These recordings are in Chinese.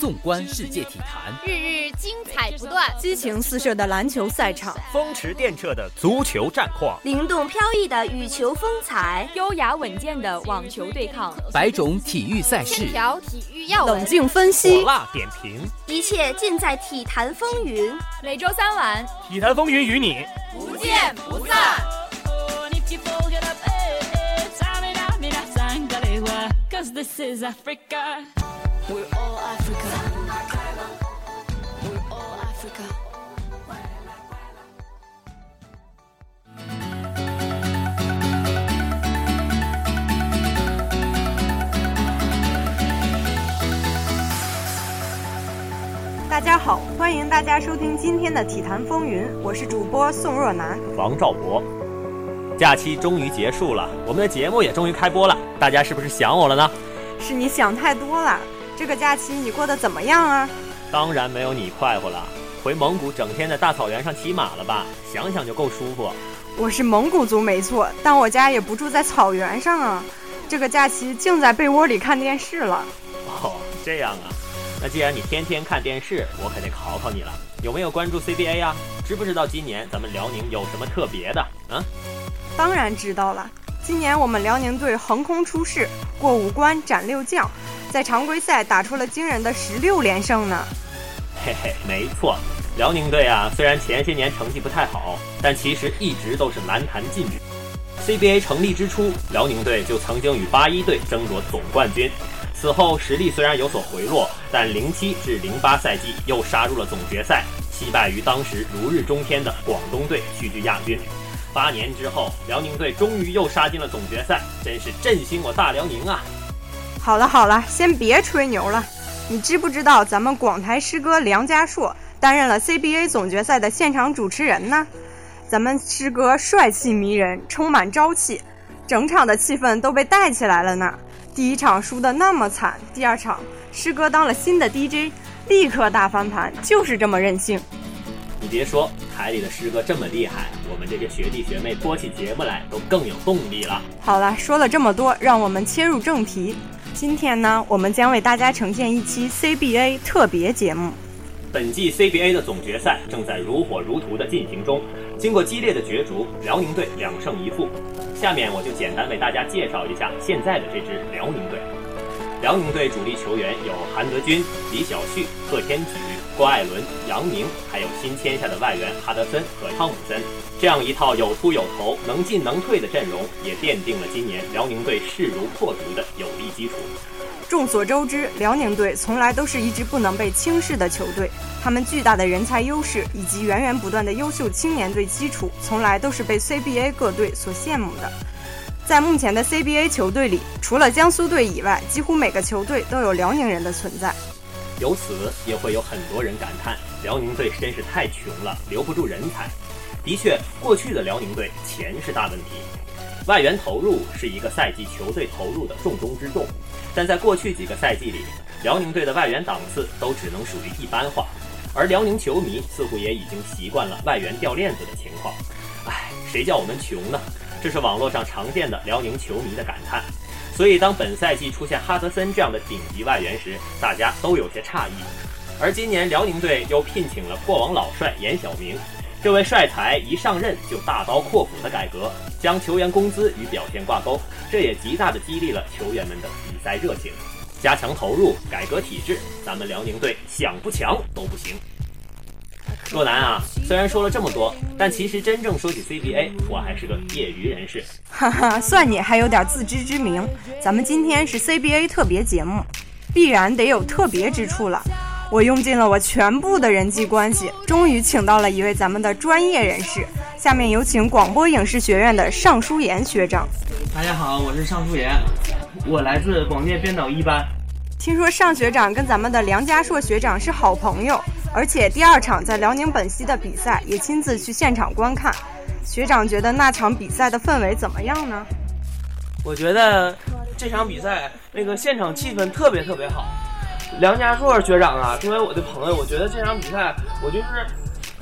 纵观世界体坛，日日精彩不断，激情四射的篮球赛场，风驰电掣的足球战况，灵动飘逸的羽球风采，优雅稳健的网球对抗，百种体育赛事，千条体育要闻，冷静分析，火辣点评，一切尽在体坛风云。每周三晚，体坛风云与你。不见不散。Cause this is Africa. We're all Africa. We're all Africa. 大家好，欢迎大家收听今天的体坛风云，我是主播宋若楠、王兆博。假期终于结束了，我们的节目也终于开播了，大家是不是想我了呢？是你想太多了。这个假期你过得怎么样啊？当然没有你快活了，回蒙古整天在大草原上骑马了吧？想想就够舒服。我是蒙古族没错，但我家也不住在草原上啊。这个假期净在被窝里看电视了。哦，这样啊。那既然你天天看电视，我可得考考你了，有没有关注 CBA 啊？知不知道今年咱们辽宁有什么特别的？啊？当然知道了，今年我们辽宁队横空出世，过五关斩六将，在常规赛打出了惊人的十六连胜呢。嘿嘿，没错，辽宁队啊，虽然前些年成绩不太好，但其实一直都是篮坛劲旅。CBA 成立之初，辽宁队就曾经与八一队争夺总冠军。此后实力虽然有所回落，但零七至零八赛季又杀入了总决赛，惜败于当时如日中天的广东队，屈居亚军。八年之后，辽宁队终于又杀进了总决赛，真是振兴我大辽宁啊！好了好了，先别吹牛了。你知不知道咱们广台师哥梁家硕担任了 CBA 总决赛的现场主持人呢？咱们师哥帅气迷人，充满朝气，整场的气氛都被带起来了呢。第一场输得那么惨，第二场师哥当了新的 DJ，立刻大翻盘，就是这么任性。你别说，台里的师哥这么厉害，我们这些学弟学妹播起节目来都更有动力了。好了，说了这么多，让我们切入正题。今天呢，我们将为大家呈现一期 CBA 特别节目。本季 CBA 的总决赛正在如火如荼的进行中，经过激烈的角逐，辽宁队两胜一负。下面我就简单为大家介绍一下现在的这支辽宁队。辽宁队主力球员有韩德君、李晓旭、贺天举、郭艾伦、杨宁，还有新签下的外援哈德森和汤姆森。这样一套有突有投、能进能退的阵容，也奠定了今年辽宁队势如破竹的有力基础。众所周知，辽宁队从来都是一支不能被轻视的球队，他们巨大的人才优势以及源源不断的优秀青年队基础，从来都是被 CBA 各队所羡慕的。在目前的 CBA 球队里，除了江苏队以外，几乎每个球队都有辽宁人的存在。由此也会有很多人感叹，辽宁队真是太穷了，留不住人才。的确，过去的辽宁队钱是大问题，外援投入是一个赛季球队投入的重中之重。但在过去几个赛季里，辽宁队的外援档次都只能属于一般化，而辽宁球迷似乎也已经习惯了外援掉链子的情况。唉，谁叫我们穷呢？这是网络上常见的辽宁球迷的感叹。所以，当本赛季出现哈德森这样的顶级外援时，大家都有些诧异。而今年辽宁队又聘请了过往老帅严晓明，这位帅才一上任就大刀阔斧的改革，将球员工资与表现挂钩，这也极大的激励了球员们的比赛热情。加强投入，改革体制，咱们辽宁队想不强都不行。若男啊，虽然说了这么多，但其实真正说起 CBA，我还是个业余人士。哈哈，算你还有点自知之明。咱们今天是 CBA 特别节目，必然得有特别之处了。我用尽了我全部的人际关系，终于请到了一位咱们的专业人士。下面有请广播影视学院的尚书言学长。大家好，我是尚书言，我来自广电编导一班。听说尚学长跟咱们的梁家硕学长是好朋友。而且第二场在辽宁本溪的比赛也亲自去现场观看，学长觉得那场比赛的氛围怎么样呢？我觉得这场比赛那个现场气氛特别特别好。梁家硕学长啊，作为我的朋友，我觉得这场比赛我就是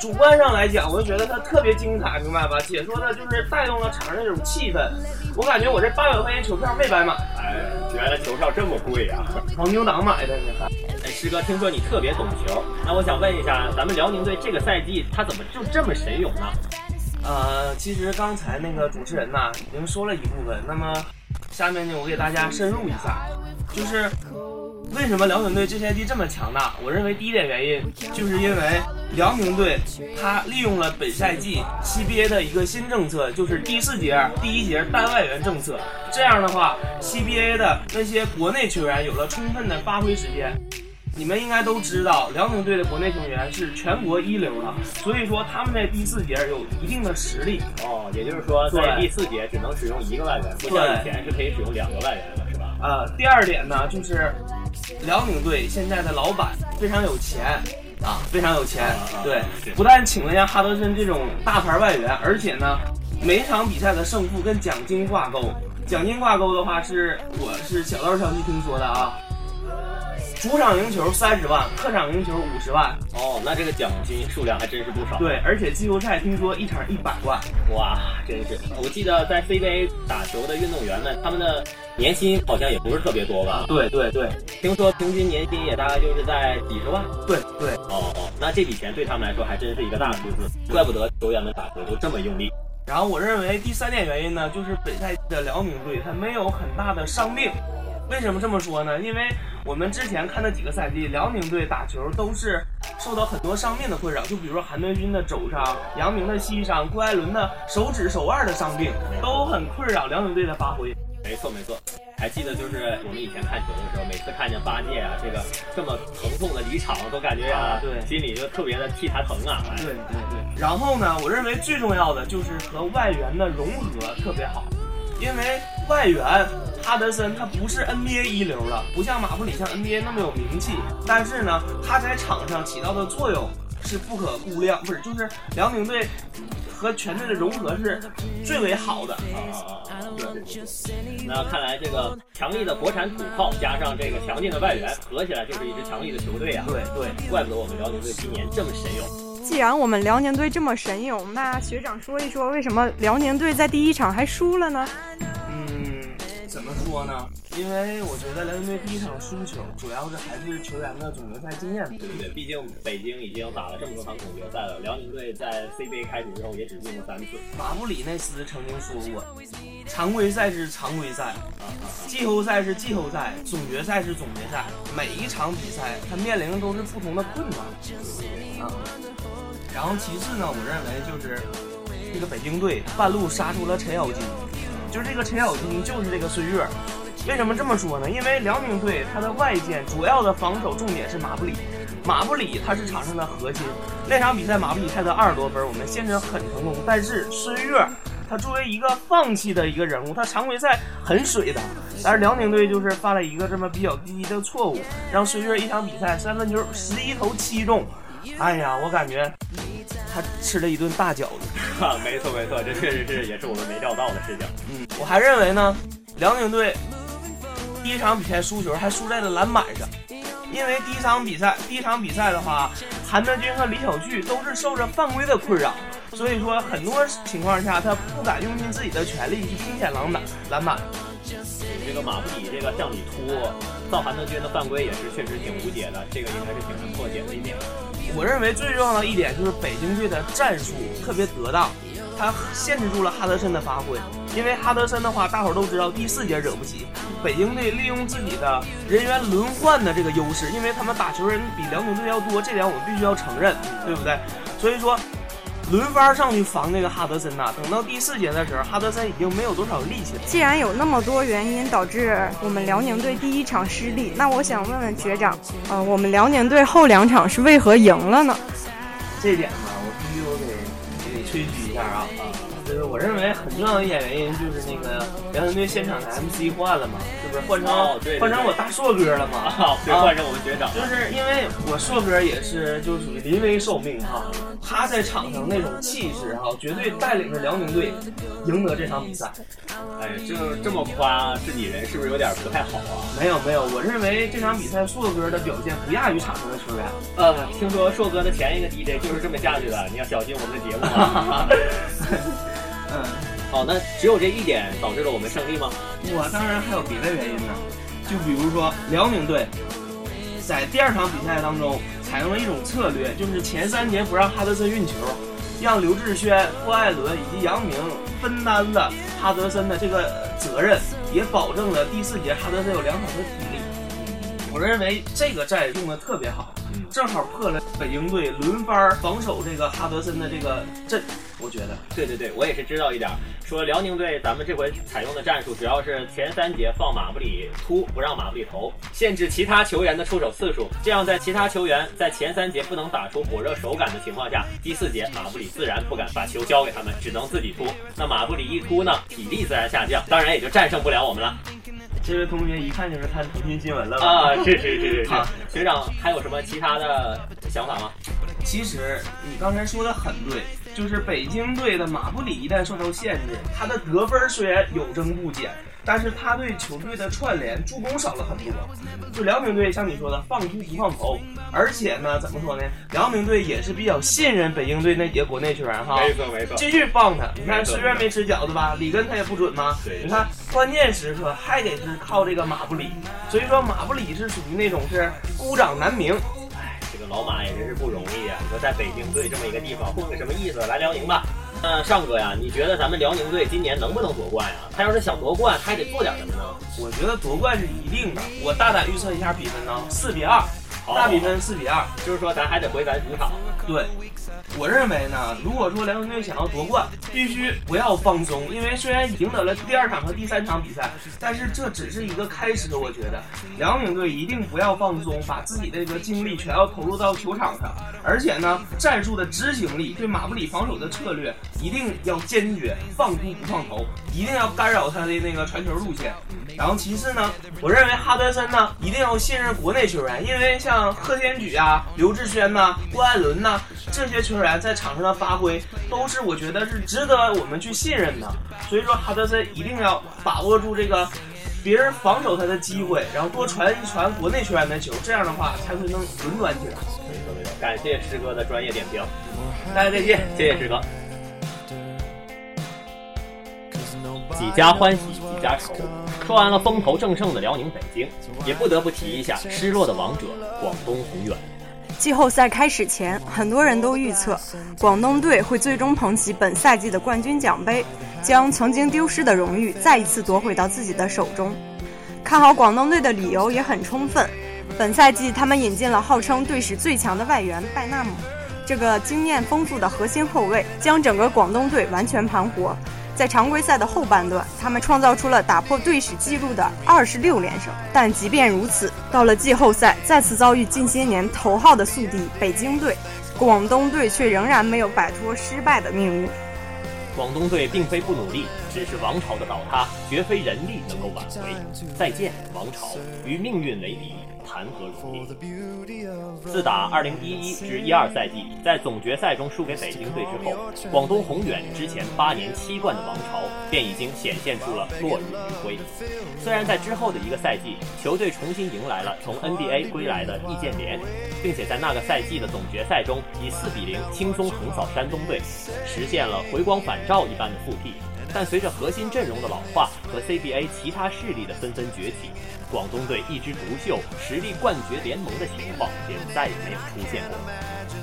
主观上来讲，我就觉得他特别精彩，明白吧？解说的就是带动了场上那种气氛。我感觉我这八百块钱球票没白买。哎，原来球票这么贵啊！黄牛党买的呢。哎，师哥，听说你特别懂球，那我想问一下，咱们辽宁队这个赛季他怎么就这么神勇呢？呃，其实刚才那个主持人呐已经说了一部分，那么下面呢，我给大家深入一下，就是为什么辽宁队这赛季这么强大？我认为第一点原因就是因为辽宁队他利用了本赛季 CBA 的一个新政策，就是第四节第一节单外援政策。这样的话，CBA 的那些国内球员有了充分的发挥时间。你们应该都知道，辽宁队的国内球员是全国一流的，所以说他们在第四节有一定的实力。哦，也就是说在第四节只能使用一个外援，不像以前是可以使用两个外援的，是吧？呃，第二点呢，就是辽宁队现在的老板非常有钱啊，非常有钱。对，不但请了像哈德森这种大牌外援，而且呢，每场比赛的胜负跟奖金挂钩。奖金挂钩的话，是我是小道消息听说的啊。主场赢球三十万，客场赢球五十万。哦，那这个奖金数量还真是不少。对，而且季后赛听说一场一百万，哇，真是！我记得在 CBA 打球的运动员们，他们的年薪好像也不是特别多吧？对对对，听说平均年薪也大概就是在几十万。对对，哦哦，那这笔钱对他们来说还真是一个大数字，怪不得球员们打球都这么用力。然后我认为第三点原因呢，就是本赛季的辽宁队他没有很大的伤病。为什么这么说呢？因为我们之前看的几个赛季，辽宁队打球都是受到很多伤病的困扰，就比如说韩德君的肘伤、杨明的膝伤、郭艾伦的手指、手腕的伤病，都很困扰辽宁队的发挥。没错没错，还记得就是我们以前看球的时候，每次看见八戒啊这个这么疼痛的离场，都感觉啊，对，心里就特别的替他疼啊。对对对。然后呢，我认为最重要的就是和外援的融合特别好。因为外援哈德森他不是 NBA 一流的，不像马布里像 NBA 那么有名气，但是呢，他在场上起到的作用是不可估量，不是就是辽宁队和全队的融合是最为好的啊啊啊！那看来这个强力的国产土炮加上这个强劲的外援，合起来就是一支强力的球队啊！对对，怪不得我们辽宁队今年这么神勇。既然我们辽宁队这么神勇，那学长说一说，为什么辽宁队在第一场还输了呢？说呢？因为我觉得辽宁队第一场输球，主要是还是球员的总决赛经验不对。毕竟北京已经打了这么多场总决赛了，辽宁队在 CBA 开始之后也只进过三次。马布里内斯曾经说过，常规赛是常规赛，季后赛是季后赛，总决赛是总决赛。每一场比赛，他面临的都是不同的困难啊。然后其次呢，我认为就是这个北京队半路杀出了陈咬金，就是这个陈小金就是这个孙悦。为什么这么说呢？因为辽宁队他的外线主要的防守重点是马布里，马布里他是场上的核心。那场比赛马布里才得二十多分，我们限制很成功。但是孙悦他作为一个放弃的一个人物，他常规赛很水的，但是辽宁队就是犯了一个这么比较低的错误，让孙悦一场比赛三分球十一投七中。哎呀，我感觉他吃了一顿大饺子。哈，没错没错，这确实是也是我们没料到的事情。嗯，我还认为呢，辽宁队第一场比赛输球还输在了篮板上，因为第一场比赛第一场比赛的话，韩德君和李晓旭都是受着犯规的困扰，所以说很多情况下他不敢用尽自己的全力去拼抢篮板篮板。这个马布里这个向里突造韩德君的犯规也是确实挺无解的，这个应该是挺难破解的一点。我认为最重要的一点就是北京队的战术特别得当，他限制住了哈德森的发挥。因为哈德森的话，大伙儿都知道第四节惹不起。北京队利用自己的人员轮换的这个优势，因为他们打球人比辽宁队要多，这点我们必须要承认，对不对？所以说。轮番上去防那个哈德森呐，等到第四节的时候，哈德森已经没有多少力气了。既然有那么多原因导致我们辽宁队第一场失利，那我想问问学长，呃，我们辽宁队后两场是为何赢了呢？这点呢，我必须我给给吹嘘一下啊，我认为很重要的一点原因就是那个辽宁队现场的 MC 换了嘛，是不是换成、换成我大硕哥了嘛？啊，对，换成我们学长，就是因为我硕哥也是就属于临危受命哈，他在场上那种气势哈，绝对带领着辽宁队赢得这场比赛。哎，就这么夸自己人，是不是有点不太好啊？没有没有，我认为这场比赛硕哥的表现不亚于场上的球员。呃，听说硕哥的前一个 DJ 就是这么下去的，你要小心我们的节目啊。嗯，好，那只有这一点导致了我们胜利吗？我当然还有别的原因呢，就比如说辽宁队在第二场比赛当中采用了一种策略，就是前三节不让哈德森运球，让刘志轩、郭艾伦以及杨明分担了哈德森的这个责任，也保证了第四节哈德森有两场的。我认为这个战用的特别好，正好破了北京队轮番防守这个哈德森的这个阵，我觉得。对对对，我也是知道一点儿。说辽宁队咱们这回采用的战术，主要是前三节放马布里突，不让马布里投，限制其他球员的出手次数，这样在其他球员在前三节不能打出火热手感的情况下，第四节马布里自然不敢把球交给他们，只能自己突。那马布里一突呢，体力自然下降，当然也就战胜不了我们了。这位同学一看就是看腾讯新闻了吧啊，是是是是是啊。学长还有什么其他的想法吗？其实你刚才说的很对，就是北京队的马布里一旦受到限制，他的得分虽然有增不减，但是他对球队的串联助攻少了很多。就辽宁队像你说的放突不放投，而且呢，怎么说呢？辽宁队也是比较信任北京队那几个国内球员哈，没错没错。继续放他。你看虽然没吃饺子吧？里根他也不准吗？你看关键时刻还得是靠这个马布里，所以说马布里是属于那种是孤掌难鸣。老马也真是不容易啊！你说在北京队这么一个地方混个什么意思？来辽宁吧。那尚哥呀，你觉得咱们辽宁队今年能不能夺冠呀？他要是想夺冠，他还得做点什么呢？我觉得夺冠是一定的。我大胆预测一下比分呢，四比二，大比分四比二。就是说咱还得回咱主场。对，我认为呢，如果说辽宁队想要夺冠，必须不要放松，因为虽然赢得了第二场和第三场比赛，但是这只是一个开始。我觉得辽宁队一定不要放松，把自己的这个精力全要投入到球场上，而且呢，战术的执行力，对马布里防守的策略一定要坚决，放突不放投，一定要干扰他的那个传球路线。然后其次呢，我认为哈德森呢一定要信任国内球员，因为像贺天举啊、刘志轩呐、郭艾伦呐这些球员在场上的发挥，都是我觉得是值得我们去信任的。所以说哈德森一定要把握住这个别人防守他的机会，然后多传一传国内球员的球，这样的话才会能轮转起来。没错没错，感谢师哥的专业点评，大家再见，谢谢师哥。几家欢喜几家愁。说完了风头正盛的辽宁北京，也不得不提一下失落的王者广东宏远。季后赛开始前，很多人都预测广东队会最终捧起本赛季的冠军奖杯，将曾经丢失的荣誉再一次夺回到自己的手中。看好广东队的理由也很充分。本赛季他们引进了号称队史最强的外援拜纳姆，这个经验丰富的核心后卫将整个广东队完全盘活。在常规赛的后半段，他们创造出了打破队史纪录的二十六连胜。但即便如此，到了季后赛，再次遭遇近些年头号的宿敌北京队，广东队却仍然没有摆脱失败的命运。广东队并非不努力，只是王朝的倒塌绝非人力能够挽回。再见，王朝，与命运为敌。谈何容易？自打2011至12赛季在总决赛中输给北京队之后，广东宏远之前八年七冠的王朝便已经显现出了落日余晖。虽然在之后的一个赛季，球队重新迎来了从 NBA 归来的易建联，并且在那个赛季的总决赛中以4比0轻松横扫山东队，实现了回光返照一般的复辟。但随着核心阵容的老化和 CBA 其他势力的纷纷崛起，广东队一枝独秀、实力冠绝联盟的情况便再也没有出现过。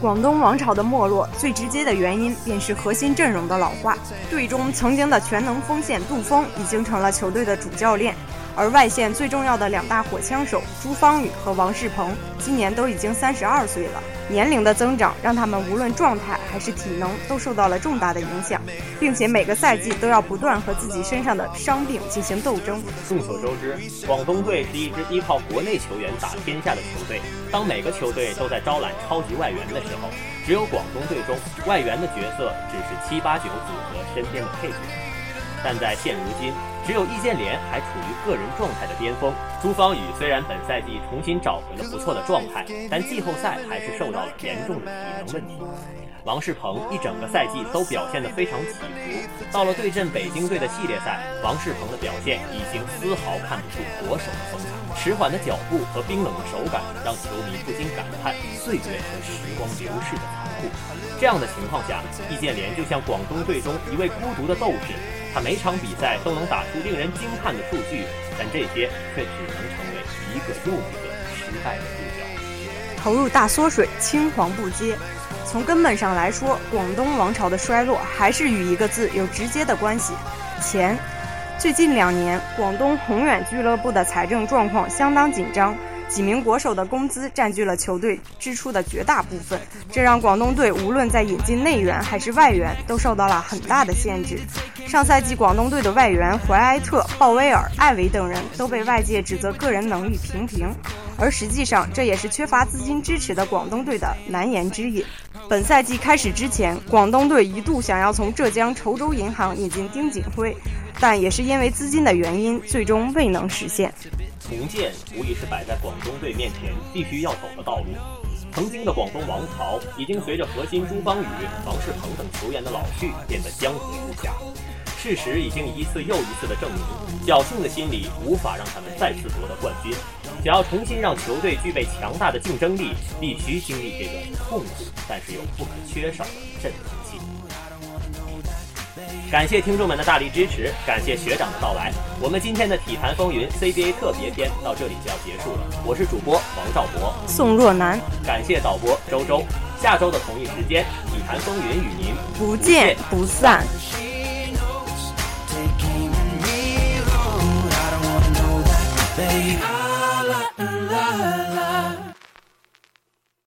广东王朝的没落，最直接的原因便是核心阵容的老化。队中曾经的全能锋线杜锋已经成了球队的主教练，而外线最重要的两大火枪手朱芳雨和王仕鹏今年都已经三十二岁了。年龄的增长让他们无论状态还是体能都受到了重大的影响，并且每个赛季都要不断和自己身上的伤病进行斗争。众所周知，广东队是一支依靠国内球员打天下的球队。当每个球队都在招揽超级外援的时候，只有广东队中外援的角色只是七八九组合身边的配角。但在现如今，只有易建联还处于个人状态的巅峰。朱芳雨虽然本赛季重新找回了不错的状态，但季后赛还是受到了严重的体能问题。王仕鹏一整个赛季都表现得非常起伏，到了对阵北京队的系列赛，王仕鹏的表现已经丝毫看不出国手的风采。迟缓的脚步和冰冷的手感，让球迷不禁感叹岁月和时光流逝的残酷。这样的情况下，易建联就像广东队中一位孤独的斗士。他每场比赛都能打出令人惊叹的数据，但这些却只能成为一个又一个失败的注脚。投入大缩水，青黄不接。从根本上来说，广东王朝的衰落还是与一个字有直接的关系：钱。最近两年，广东宏远俱乐部的财政状况相当紧张。几名国手的工资占据了球队支出的绝大部分，这让广东队无论在引进内援还是外援都受到了很大的限制。上赛季，广东队的外援怀埃特、鲍威尔、艾维等人都被外界指责个人能力平平，而实际上这也是缺乏资金支持的广东队的难言之隐。本赛季开始之前，广东队一度想要从浙江稠州银行引进丁锦辉，但也是因为资金的原因，最终未能实现。重建无疑是摆在广东队面前必须要走的道路。曾经的广东王朝已经随着核心朱芳雨、王仕鹏等球员的老去变得江河日下。事实已经一次又一次的证明，侥幸的心理无法让他们再次夺得冠军。想要重新让球队具备强大的竞争力，必须经历这段痛苦但是又不可缺少的阵痛期。感谢听众们的大力支持，感谢学长的到来。我们今天的体坛风云 CBA 特别篇到这里就要结束了。我是主播王兆博，宋若楠，感谢导播周周。下周的同一时间，体坛风云与您不见不散。la la la